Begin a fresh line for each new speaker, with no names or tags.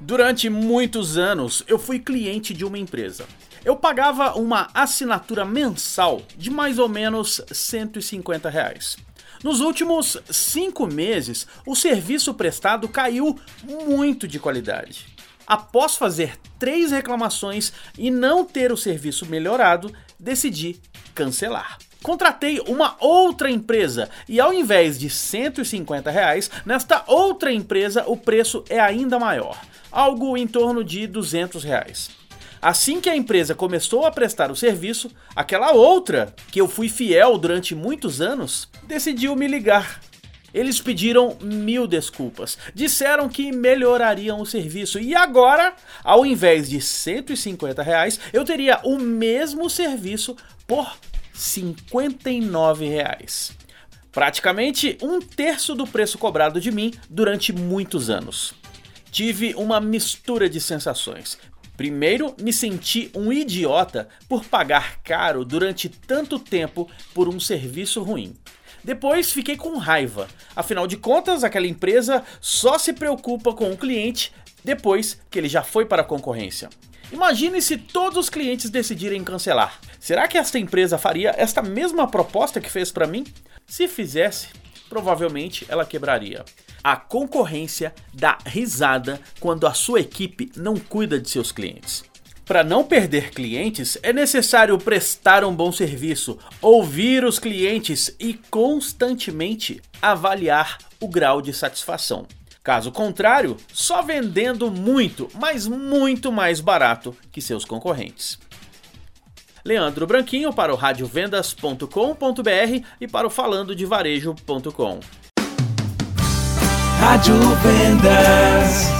Durante muitos anos eu fui cliente de uma empresa. Eu pagava uma assinatura mensal de mais ou menos 150 reais. Nos últimos cinco meses, o serviço prestado caiu muito de qualidade. Após fazer três reclamações e não ter o serviço melhorado, decidi cancelar. Contratei uma outra empresa e ao invés de 150 reais, nesta outra empresa o preço é ainda maior, algo em torno de 200 reais. Assim que a empresa começou a prestar o serviço, aquela outra, que eu fui fiel durante muitos anos, decidiu me ligar. Eles pediram mil desculpas, disseram que melhorariam o serviço e agora, ao invés de 150 reais, eu teria o mesmo serviço por 59 reais. Praticamente um terço do preço cobrado de mim durante muitos anos. Tive uma mistura de sensações. Primeiro, me senti um idiota por pagar caro durante tanto tempo por um serviço ruim. Depois fiquei com raiva, afinal de contas, aquela empresa só se preocupa com o cliente depois que ele já foi para a concorrência. Imagine se todos os clientes decidirem cancelar. Será que esta empresa faria esta mesma proposta que fez para mim? Se fizesse, provavelmente ela quebraria. A concorrência dá risada quando a sua equipe não cuida de seus clientes. Para não perder clientes, é necessário prestar um bom serviço, ouvir os clientes e constantemente avaliar o grau de satisfação. Caso contrário, só vendendo muito, mas muito mais barato que seus concorrentes. Leandro Branquinho para o radiovendas.com.br e para o falandodevarejo.com.
Rádio Vendas.